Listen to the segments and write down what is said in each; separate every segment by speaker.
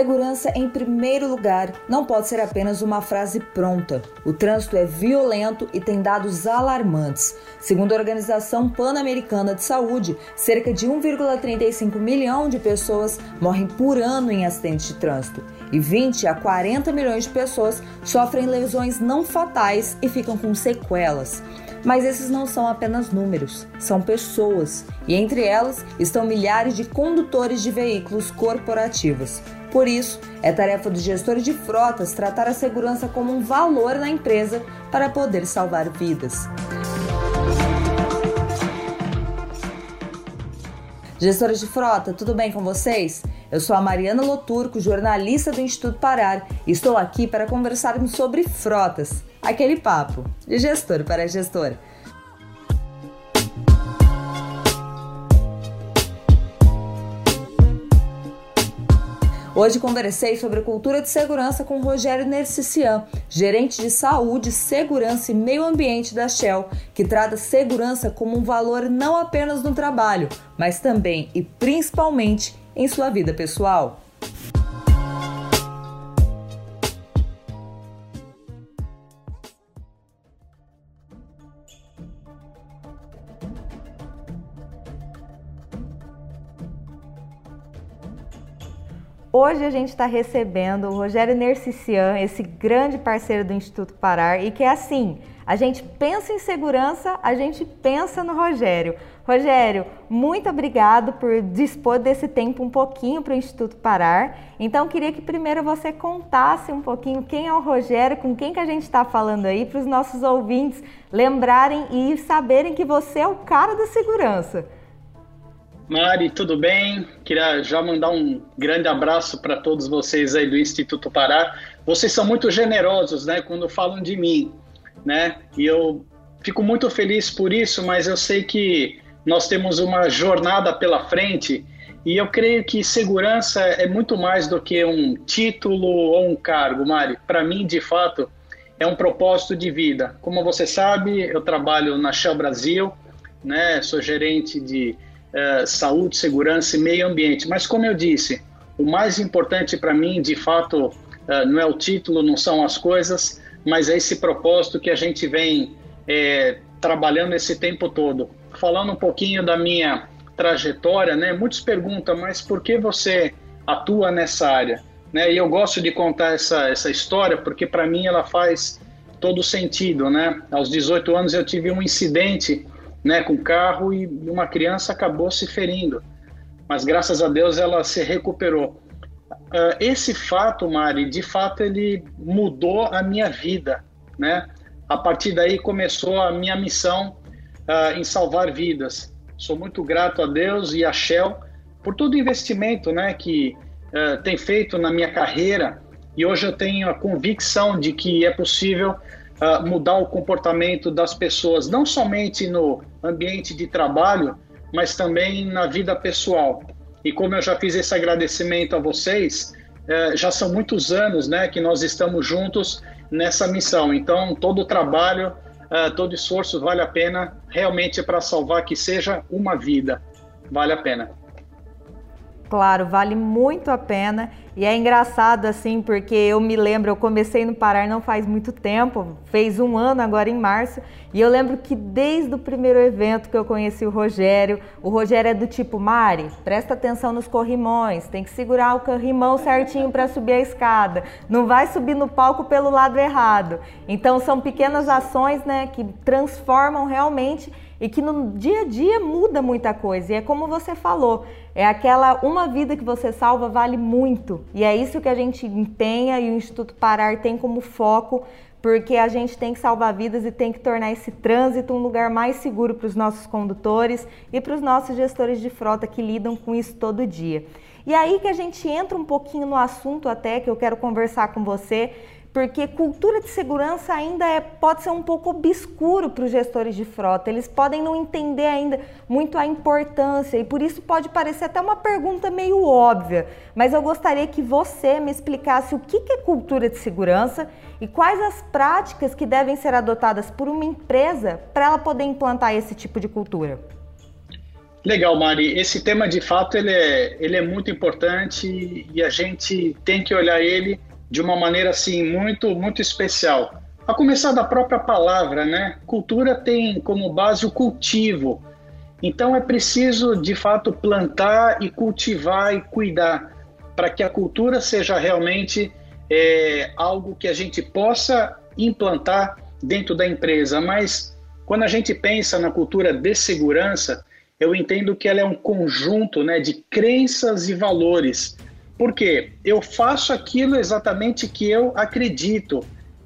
Speaker 1: Segurança em primeiro lugar não pode ser apenas uma frase pronta. O trânsito é violento e tem dados alarmantes. Segundo a Organização Pan-Americana de Saúde, cerca de 1,35 milhão de pessoas morrem por ano em acidentes de trânsito e 20 a 40 milhões de pessoas sofrem lesões não fatais e ficam com sequelas. Mas esses não são apenas números, são pessoas, e entre elas estão milhares de condutores de veículos corporativos. Por isso, é tarefa dos gestores de frotas tratar a segurança como um valor na empresa para poder salvar vidas. Gestores de frota, tudo bem com vocês? Eu sou a Mariana Loturco, jornalista do Instituto Parar, e estou aqui para conversarmos sobre frotas, aquele papo de gestor para gestor. Hoje conversei sobre cultura de segurança com Rogério Nercician, gerente de saúde, segurança e meio ambiente da Shell, que trata segurança como um valor não apenas no trabalho, mas também e principalmente em sua vida pessoal. Hoje a gente está recebendo o Rogério Nercician, esse grande parceiro do Instituto Parar, e que é assim, a gente pensa em segurança, a gente pensa no Rogério. Rogério, muito obrigado por dispor desse tempo um pouquinho para o Instituto Parar. Então, queria que primeiro você contasse um pouquinho quem é o Rogério, com quem que a gente está falando aí, para os nossos ouvintes lembrarem e saberem que você é o cara da segurança.
Speaker 2: Mari, tudo bem? Queria já mandar um grande abraço para todos vocês aí do Instituto Pará. Vocês são muito generosos, né, quando falam de mim, né? E eu fico muito feliz por isso, mas eu sei que nós temos uma jornada pela frente e eu creio que segurança é muito mais do que um título ou um cargo, Mari. Para mim, de fato, é um propósito de vida. Como você sabe, eu trabalho na Shell Brasil, né? Sou gerente de é, saúde, segurança e meio ambiente. Mas, como eu disse, o mais importante para mim, de fato, é, não é o título, não são as coisas, mas é esse propósito que a gente vem é, trabalhando esse tempo todo. Falando um pouquinho da minha trajetória, né? Muitos perguntam, mas por que você atua nessa área? Né? E eu gosto de contar essa, essa história porque para mim ela faz todo sentido, né? Aos 18 anos eu tive um incidente né, com carro e uma criança acabou se ferindo. Mas graças a Deus ela se recuperou. Uh, esse fato, Mari, de fato ele mudou a minha vida, né? A partir daí começou a minha missão uh, em salvar vidas. Sou muito grato a Deus e a Shell por todo o investimento, né, que uh, tem feito na minha carreira. E hoje eu tenho a convicção de que é possível uh, mudar o comportamento das pessoas, não somente no ambiente de trabalho, mas também na vida pessoal. E como eu já fiz esse agradecimento a vocês, uh, já são muitos anos né, que nós estamos juntos nessa missão. Então, todo o trabalho, uh, todo esforço vale a pena realmente para salvar que seja uma vida. Vale a pena.
Speaker 1: Claro, vale muito a pena. E é engraçado assim, porque eu me lembro, eu comecei no Parar não faz muito tempo, fez um ano agora em março, e eu lembro que desde o primeiro evento que eu conheci o Rogério, o Rogério é do tipo, Mari, presta atenção nos corrimões, tem que segurar o corrimão certinho para subir a escada, não vai subir no palco pelo lado errado. Então são pequenas ações né, que transformam realmente e que no dia a dia muda muita coisa. E é como você falou, é aquela uma vida que você salva vale muito. E é isso que a gente empenha e o Instituto Parar tem como foco, porque a gente tem que salvar vidas e tem que tornar esse trânsito um lugar mais seguro para os nossos condutores e para os nossos gestores de frota que lidam com isso todo dia. E aí que a gente entra um pouquinho no assunto até que eu quero conversar com você, porque cultura de segurança ainda é, pode ser um pouco obscuro para os gestores de frota. Eles podem não entender ainda muito a importância e por isso pode parecer até uma pergunta meio óbvia. Mas eu gostaria que você me explicasse o que é cultura de segurança e quais as práticas que devem ser adotadas por uma empresa para ela poder implantar esse tipo de cultura.
Speaker 2: Legal, Mari. Esse tema, de fato, ele é, ele é muito importante e a gente tem que olhar ele de uma maneira assim muito muito especial. A começar da própria palavra, né? Cultura tem como base o cultivo. Então é preciso de fato plantar e cultivar e cuidar para que a cultura seja realmente é, algo que a gente possa implantar dentro da empresa. Mas quando a gente pensa na cultura de segurança, eu entendo que ela é um conjunto né, de crenças e valores porque eu faço aquilo exatamente que eu acredito.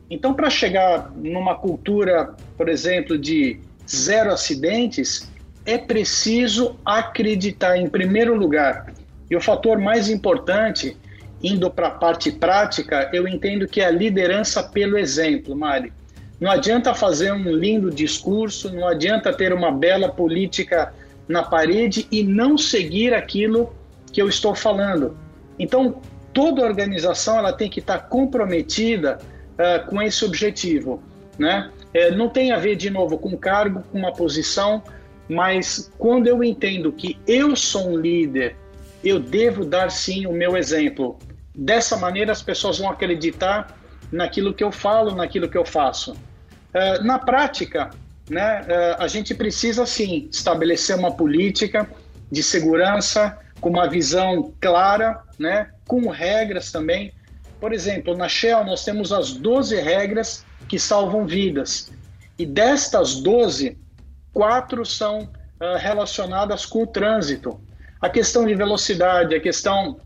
Speaker 2: Então, para chegar numa cultura, por exemplo, de zero acidentes, é preciso acreditar em primeiro lugar. E o fator mais importante, indo para a parte prática, eu entendo que é a liderança pelo exemplo, Mari. Não adianta fazer um lindo discurso, não adianta ter uma bela política na parede e não seguir aquilo que eu estou falando. Então, toda organização ela tem que estar comprometida uh, com esse objetivo. Né? É, não tem a ver, de novo, com cargo, com uma posição, mas quando eu entendo que eu sou um líder, eu devo dar sim o meu exemplo. Dessa maneira, as pessoas vão acreditar naquilo que eu falo, naquilo que eu faço. Uh, na prática, né, uh, a gente precisa sim estabelecer uma política de segurança com uma visão clara, né, com regras também. Por exemplo, na Shell nós temos as 12 regras que salvam vidas. E destas 12, quatro são uh, relacionadas com o trânsito. A questão de velocidade, a questão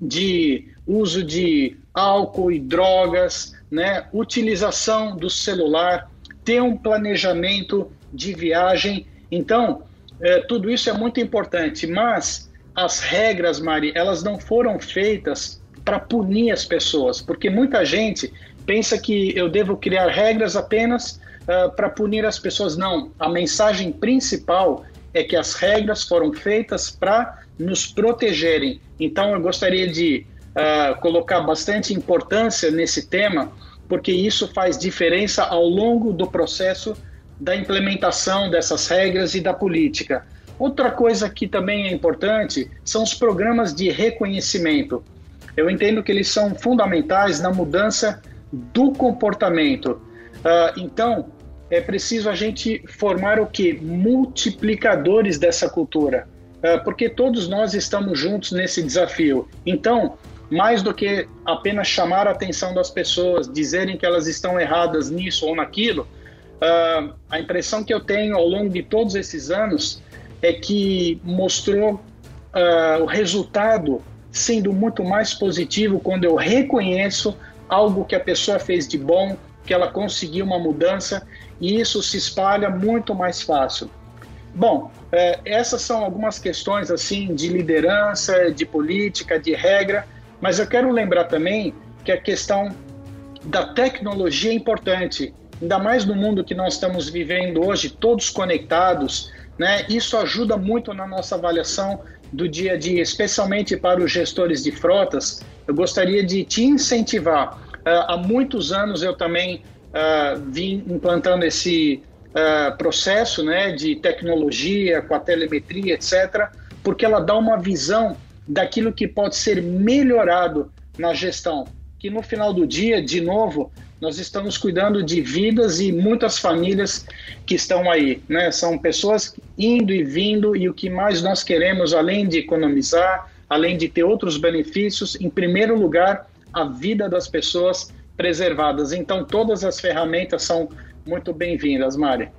Speaker 2: de uso de álcool e drogas, né, utilização do celular, ter um planejamento de viagem. Então, eh, tudo isso é muito importante, mas as regras, Mari, elas não foram feitas para punir as pessoas, porque muita gente pensa que eu devo criar regras apenas uh, para punir as pessoas. Não, a mensagem principal é que as regras foram feitas para nos protegerem. Então, eu gostaria de uh, colocar bastante importância nesse tema, porque isso faz diferença ao longo do processo da implementação dessas regras e da política. Outra coisa que também é importante são os programas de reconhecimento. Eu entendo que eles são fundamentais na mudança do comportamento. Uh, então, é preciso a gente formar o que? Multiplicadores dessa cultura. Uh, porque todos nós estamos juntos nesse desafio. Então, mais do que apenas chamar a atenção das pessoas, dizerem que elas estão erradas nisso ou naquilo, uh, a impressão que eu tenho ao longo de todos esses anos é que mostrou uh, o resultado sendo muito mais positivo quando eu reconheço algo que a pessoa fez de bom, que ela conseguiu uma mudança e isso se espalha muito mais fácil. Bom, é, essas são algumas questões assim de liderança, de política, de regra, mas eu quero lembrar também que a questão da tecnologia é importante, ainda mais no mundo que nós estamos vivendo hoje, todos conectados, né? Isso ajuda muito na nossa avaliação do dia a dia, especialmente para os gestores de frotas. Eu gostaria de te incentivar. Uh, há muitos anos eu também uh, vim implantando esse uh, processo né, de tecnologia com a telemetria, etc., porque ela dá uma visão daquilo que pode ser melhorado na gestão. Que no final do dia, de novo, nós estamos cuidando de vidas e muitas famílias que estão aí, né? São pessoas indo e vindo e o que mais nós queremos, além de economizar, além de ter outros benefícios, em primeiro lugar, a vida das pessoas preservadas. Então, todas as ferramentas são muito bem-vindas, Mari.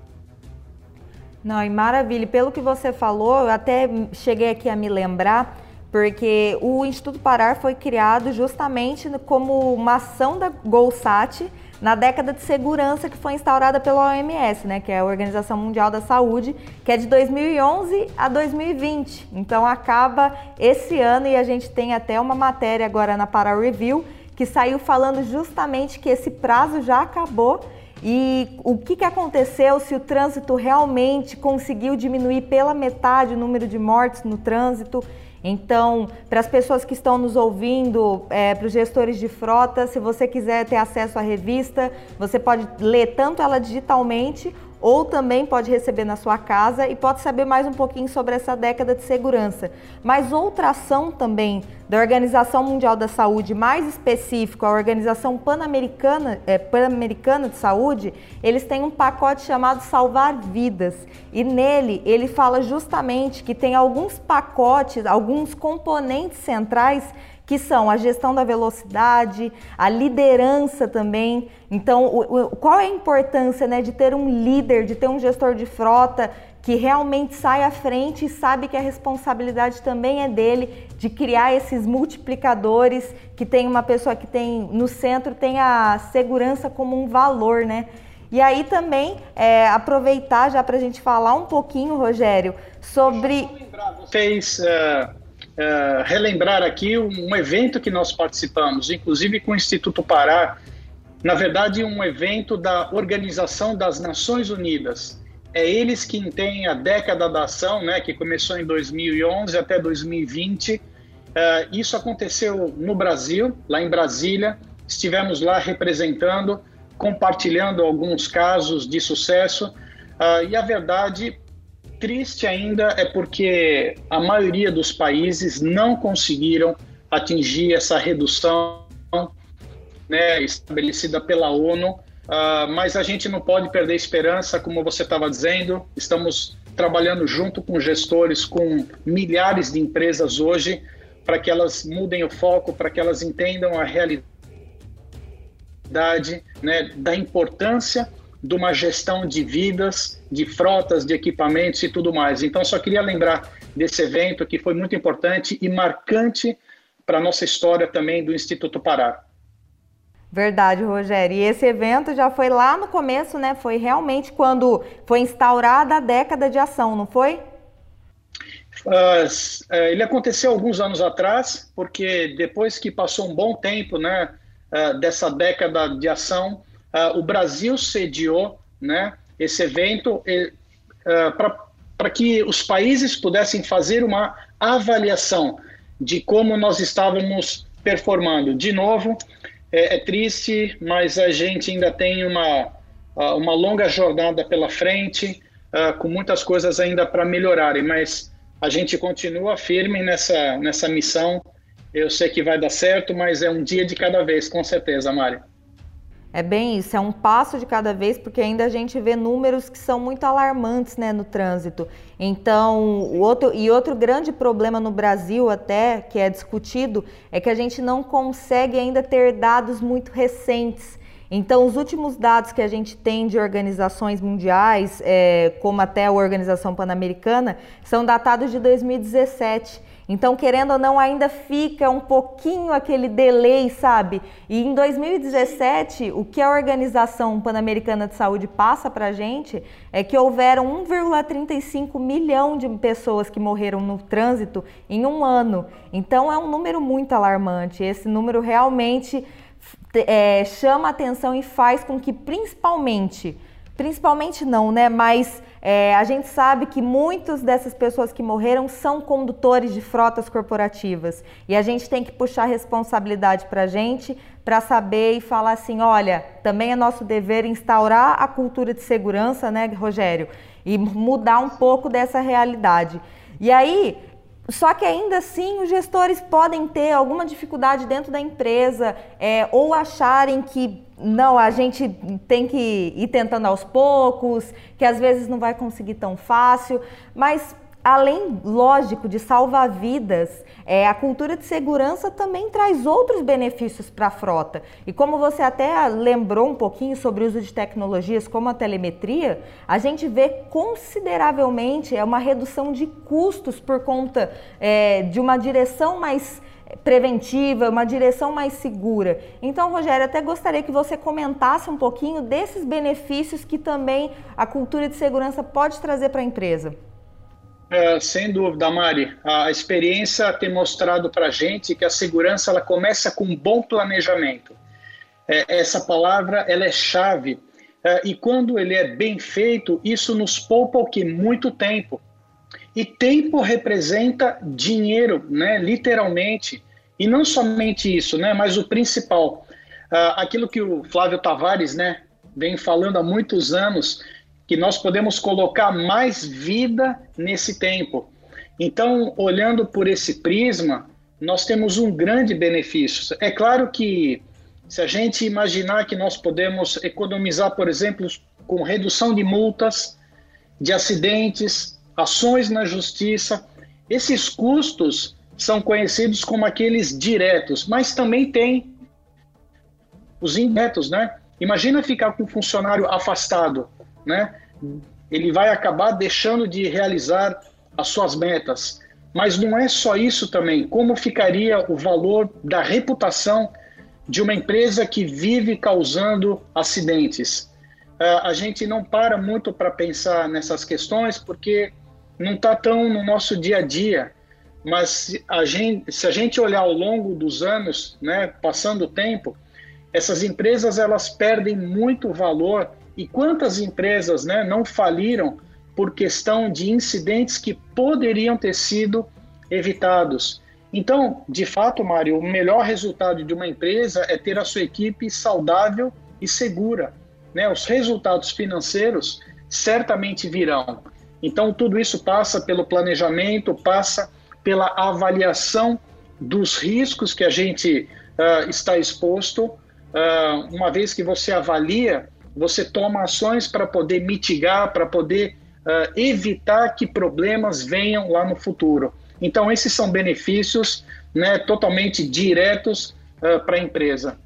Speaker 1: Não, e maravilha. Pelo que você falou, eu até cheguei aqui a me lembrar porque o Instituto Parar foi criado justamente como uma ação da GOLSAT na década de segurança que foi instaurada pela OMS, né, que é a Organização Mundial da Saúde, que é de 2011 a 2020. Então acaba esse ano e a gente tem até uma matéria agora na Para Review que saiu falando justamente que esse prazo já acabou e o que, que aconteceu se o trânsito realmente conseguiu diminuir pela metade o número de mortes no trânsito. Então, para as pessoas que estão nos ouvindo, é, para os gestores de frota, se você quiser ter acesso à revista, você pode ler tanto ela digitalmente ou também pode receber na sua casa e pode saber mais um pouquinho sobre essa década de segurança. Mas outra ação também da Organização Mundial da Saúde, mais específico, a Organização Pan-Americana é, Pan de Saúde, eles têm um pacote chamado Salvar Vidas. E nele ele fala justamente que tem alguns pacotes, alguns componentes centrais que são a gestão da velocidade, a liderança também. Então, o, o, qual é a importância né, de ter um líder, de ter um gestor de frota que realmente sai à frente e sabe que a responsabilidade também é dele de criar esses multiplicadores, que tem uma pessoa que tem no centro tem a segurança como um valor, né? E aí também é, aproveitar já para a gente falar um pouquinho, Rogério, sobre.
Speaker 2: Vocês uh, uh, relembrar aqui um evento que nós participamos, inclusive com o Instituto Pará, na verdade, um evento da Organização das Nações Unidas é eles que têm a década da ação, né, que começou em 2011 até 2020. Uh, é, isso aconteceu no Brasil, lá em Brasília. Estivemos lá representando, compartilhando alguns casos de sucesso. Uh, e a verdade, triste ainda, é porque a maioria dos países não conseguiram atingir essa redução né, estabelecida pela ONU Uh, mas a gente não pode perder esperança, como você estava dizendo. Estamos trabalhando junto com gestores, com milhares de empresas hoje, para que elas mudem o foco, para que elas entendam a realidade né, da importância de uma gestão de vidas, de frotas, de equipamentos e tudo mais. Então, só queria lembrar desse evento que foi muito importante e marcante para a nossa história também do Instituto Pará.
Speaker 1: Verdade, Rogério. E esse evento já foi lá no começo, né? Foi realmente quando foi instaurada a década de ação, não foi?
Speaker 2: Uh, ele aconteceu alguns anos atrás, porque depois que passou um bom tempo, né, uh, dessa década de ação, uh, o Brasil sediou, né, esse evento para que os países pudessem fazer uma avaliação de como nós estávamos performando. De novo, é, é triste, mas a gente ainda tem uma, uma longa jornada pela frente, uh, com muitas coisas ainda para melhorarem, mas a gente continua firme nessa, nessa missão. Eu sei que vai dar certo, mas é um dia de cada vez, com certeza, Mário.
Speaker 1: É bem isso, é um passo de cada vez, porque ainda a gente vê números que são muito alarmantes né, no trânsito. Então, o outro, e outro grande problema no Brasil, até, que é discutido, é que a gente não consegue ainda ter dados muito recentes. Então, os últimos dados que a gente tem de organizações mundiais, é, como até a Organização Pan-Americana, são datados de 2017. Então, querendo ou não, ainda fica um pouquinho aquele delay, sabe? E em 2017, o que a Organização Pan-Americana de Saúde passa para a gente é que houveram 1,35 milhão de pessoas que morreram no trânsito em um ano. Então, é um número muito alarmante. Esse número realmente é, chama atenção e faz com que, principalmente, principalmente não, né? Mas é, a gente sabe que muitas dessas pessoas que morreram são condutores de frotas corporativas e a gente tem que puxar responsabilidade para a gente para saber e falar assim, olha, também é nosso dever instaurar a cultura de segurança, né, Rogério, e mudar um pouco dessa realidade. E aí só que ainda assim os gestores podem ter alguma dificuldade dentro da empresa é, ou acharem que não, a gente tem que ir tentando aos poucos, que às vezes não vai conseguir tão fácil, mas além, lógico, de salvar vidas, é, a cultura de segurança também traz outros benefícios para a frota. E como você até lembrou um pouquinho sobre o uso de tecnologias como a telemetria, a gente vê consideravelmente é uma redução de custos por conta é, de uma direção mais preventiva, uma direção mais segura. Então, Rogério, até gostaria que você comentasse um pouquinho desses benefícios que também a cultura de segurança pode trazer para a empresa.
Speaker 2: É, sem dúvida, Mari. A experiência tem mostrado para a gente que a segurança ela começa com um bom planejamento. É, essa palavra ela é chave. É, e quando ele é bem feito, isso nos poupa o que? Muito tempo. E tempo representa dinheiro, né? literalmente. E não somente isso, né? mas o principal, uh, aquilo que o Flávio Tavares né, vem falando há muitos anos, que nós podemos colocar mais vida nesse tempo. Então, olhando por esse prisma, nós temos um grande benefício. É claro que se a gente imaginar que nós podemos economizar, por exemplo, com redução de multas, de acidentes, ações na justiça, esses custos são conhecidos como aqueles diretos, mas também tem os indiretos, né? Imagina ficar com um funcionário afastado, né? Ele vai acabar deixando de realizar as suas metas. Mas não é só isso também. Como ficaria o valor da reputação de uma empresa que vive causando acidentes? Uh, a gente não para muito para pensar nessas questões porque não está tão no nosso dia a dia. Mas a gente, se a gente olhar ao longo dos anos, né, passando o tempo, essas empresas elas perdem muito valor e quantas empresas né, não faliram por questão de incidentes que poderiam ter sido evitados. Então, de fato, Mário, o melhor resultado de uma empresa é ter a sua equipe saudável e segura. Né? Os resultados financeiros certamente virão. Então, tudo isso passa pelo planejamento, passa pela avaliação dos riscos que a gente uh, está exposto. Uh, uma vez que você avalia, você toma ações para poder mitigar, para poder uh, evitar que problemas venham lá no futuro. Então, esses são benefícios né, totalmente diretos para a empresa.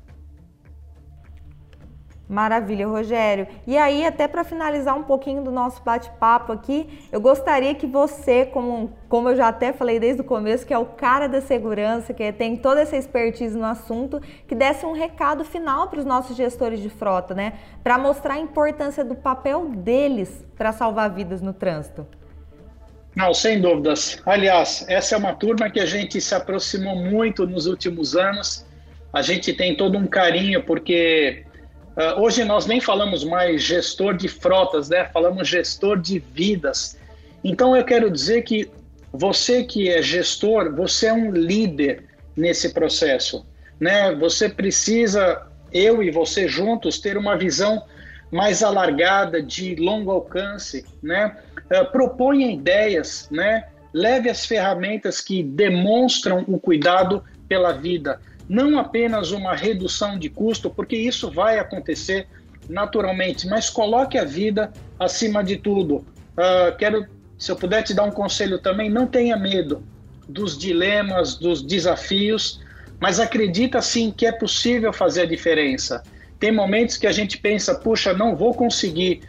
Speaker 1: Maravilha, Rogério. E aí, até para finalizar um pouquinho do nosso bate-papo aqui, eu gostaria que você, como, como eu já até falei desde o começo, que é o cara da segurança, que tem toda essa expertise no assunto, que desse um recado final para os nossos gestores de frota, né? Para mostrar a importância do papel deles para salvar vidas no trânsito.
Speaker 2: Não, sem dúvidas. Aliás, essa é uma turma que a gente se aproximou muito nos últimos anos. A gente tem todo um carinho, porque Uh, hoje nós nem falamos mais gestor de frotas, né? Falamos gestor de vidas. Então eu quero dizer que você que é gestor, você é um líder nesse processo, né? Você precisa, eu e você juntos, ter uma visão mais alargada, de longo alcance, né? Uh, proponha ideias, né? Leve as ferramentas que demonstram o cuidado pela vida não apenas uma redução de custo, porque isso vai acontecer naturalmente, mas coloque a vida acima de tudo. Uh, quero, se eu puder te dar um conselho também, não tenha medo dos dilemas, dos desafios, mas acredita sim que é possível fazer a diferença. Tem momentos que a gente pensa, puxa, não vou conseguir.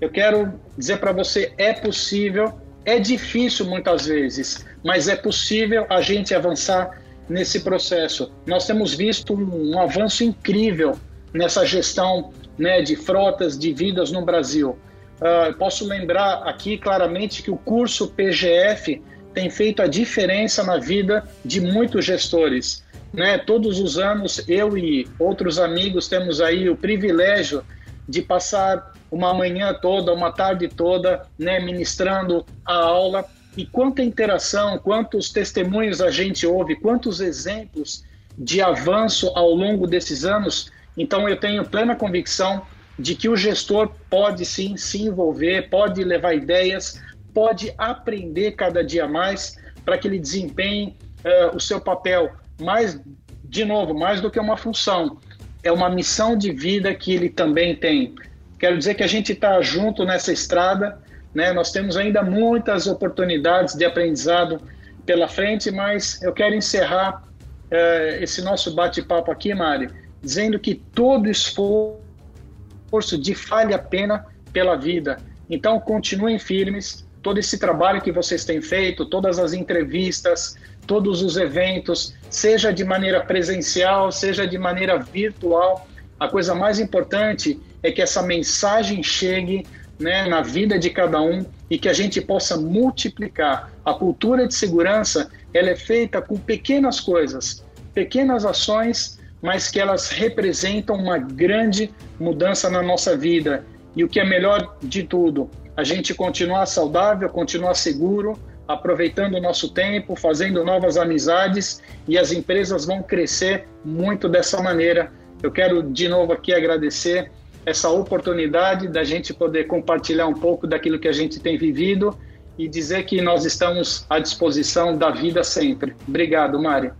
Speaker 2: Eu quero dizer para você, é possível, é difícil muitas vezes, mas é possível a gente avançar nesse processo. Nós temos visto um, um avanço incrível nessa gestão né, de frotas de vidas no Brasil. Uh, posso lembrar aqui claramente que o curso PGF tem feito a diferença na vida de muitos gestores. Né? Todos os anos, eu e outros amigos temos aí o privilégio de passar uma manhã toda, uma tarde toda, né, ministrando a aula e quanta interação, quantos testemunhos a gente ouve, quantos exemplos de avanço ao longo desses anos. Então, eu tenho plena convicção de que o gestor pode sim se envolver, pode levar ideias, pode aprender cada dia mais para que ele desempenhe uh, o seu papel mais, de novo, mais do que uma função, é uma missão de vida que ele também tem. Quero dizer que a gente está junto nessa estrada né? Nós temos ainda muitas oportunidades de aprendizado pela frente, mas eu quero encerrar uh, esse nosso bate-papo aqui, Mari, dizendo que todo esforço de vale a pena pela vida. Então, continuem firmes. Todo esse trabalho que vocês têm feito, todas as entrevistas, todos os eventos, seja de maneira presencial, seja de maneira virtual, a coisa mais importante é que essa mensagem chegue né, na vida de cada um e que a gente possa multiplicar. A cultura de segurança ela é feita com pequenas coisas, pequenas ações, mas que elas representam uma grande mudança na nossa vida. E o que é melhor de tudo, a gente continuar saudável, continuar seguro, aproveitando o nosso tempo, fazendo novas amizades e as empresas vão crescer muito dessa maneira. Eu quero de novo aqui agradecer essa oportunidade da gente poder compartilhar um pouco daquilo que a gente tem vivido e dizer que nós estamos à disposição da vida sempre. Obrigado, Mário.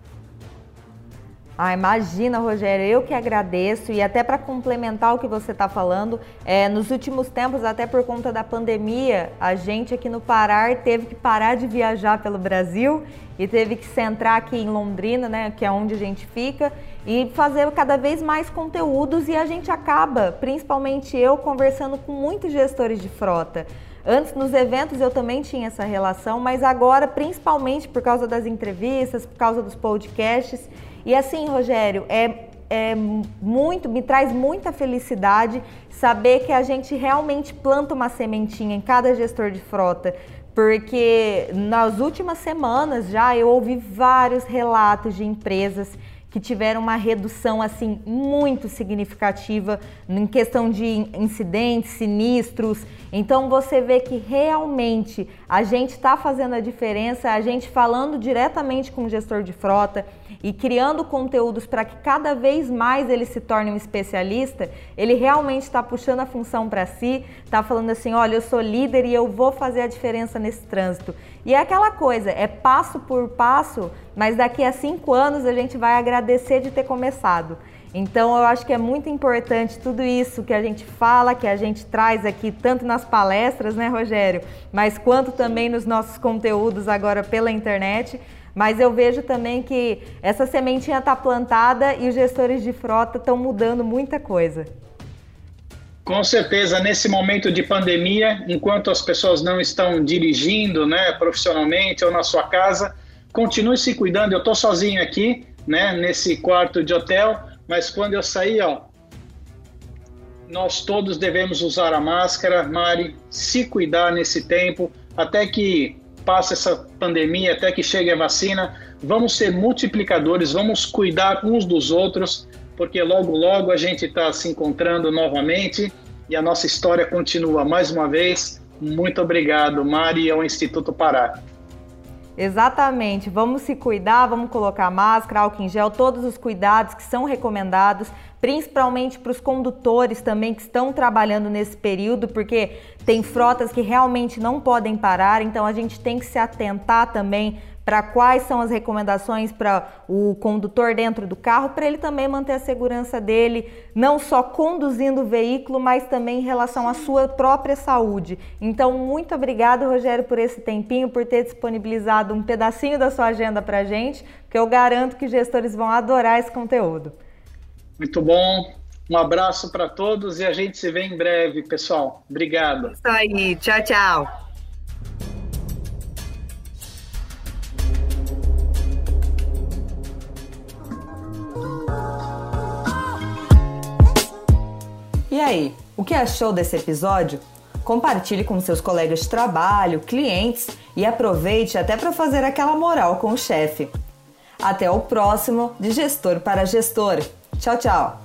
Speaker 1: Ah, imagina, Rogério, eu que agradeço e até para complementar o que você está falando, é, nos últimos tempos, até por conta da pandemia, a gente aqui no Pará teve que parar de viajar pelo Brasil e teve que centrar aqui em Londrina, né, que é onde a gente fica, e fazer cada vez mais conteúdos e a gente acaba, principalmente eu, conversando com muitos gestores de frota. Antes, nos eventos, eu também tinha essa relação, mas agora, principalmente por causa das entrevistas, por causa dos podcasts. E assim, Rogério, é, é muito, me traz muita felicidade saber que a gente realmente planta uma sementinha em cada gestor de frota. Porque nas últimas semanas já eu ouvi vários relatos de empresas que tiveram uma redução assim muito significativa em questão de incidentes, sinistros. Então você vê que realmente a gente está fazendo a diferença, a gente falando diretamente com o gestor de frota e criando conteúdos para que cada vez mais ele se torne um especialista, ele realmente está puxando a função para si, está falando assim, olha, eu sou líder e eu vou fazer a diferença nesse trânsito. E é aquela coisa, é passo por passo, mas daqui a cinco anos a gente vai agradecer de ter começado. Então eu acho que é muito importante tudo isso que a gente fala, que a gente traz aqui, tanto nas palestras, né, Rogério, mas quanto também nos nossos conteúdos agora pela internet. Mas eu vejo também que essa sementinha está plantada e os gestores de frota estão mudando muita coisa.
Speaker 2: Com certeza, nesse momento de pandemia, enquanto as pessoas não estão dirigindo, né, profissionalmente ou na sua casa, continue se cuidando. Eu estou sozinho aqui, né, nesse quarto de hotel, mas quando eu sair, ó, nós todos devemos usar a máscara, Mari, se cuidar nesse tempo, até que passe essa pandemia, até que chegue a vacina. Vamos ser multiplicadores, vamos cuidar uns dos outros porque logo, logo a gente está se encontrando novamente e a nossa história continua. Mais uma vez, muito obrigado, Mari, ao Instituto Pará.
Speaker 1: Exatamente, vamos se cuidar, vamos colocar máscara, álcool em gel, todos os cuidados que são recomendados, principalmente para os condutores também que estão trabalhando nesse período, porque tem frotas que realmente não podem parar, então a gente tem que se atentar também para quais são as recomendações para o condutor dentro do carro, para ele também manter a segurança dele, não só conduzindo o veículo, mas também em relação à sua própria saúde. Então, muito obrigado, Rogério, por esse tempinho, por ter disponibilizado um pedacinho da sua agenda para a gente, porque eu garanto que gestores vão adorar esse conteúdo.
Speaker 2: Muito bom. Um abraço para todos e a gente se vê em breve, pessoal. Obrigado.
Speaker 1: Isso aí. Tchau, tchau. Aí, o que achou desse episódio? Compartilhe com seus colegas de trabalho, clientes e aproveite até para fazer aquela moral com o chefe. Até o próximo de Gestor para Gestor. Tchau, tchau!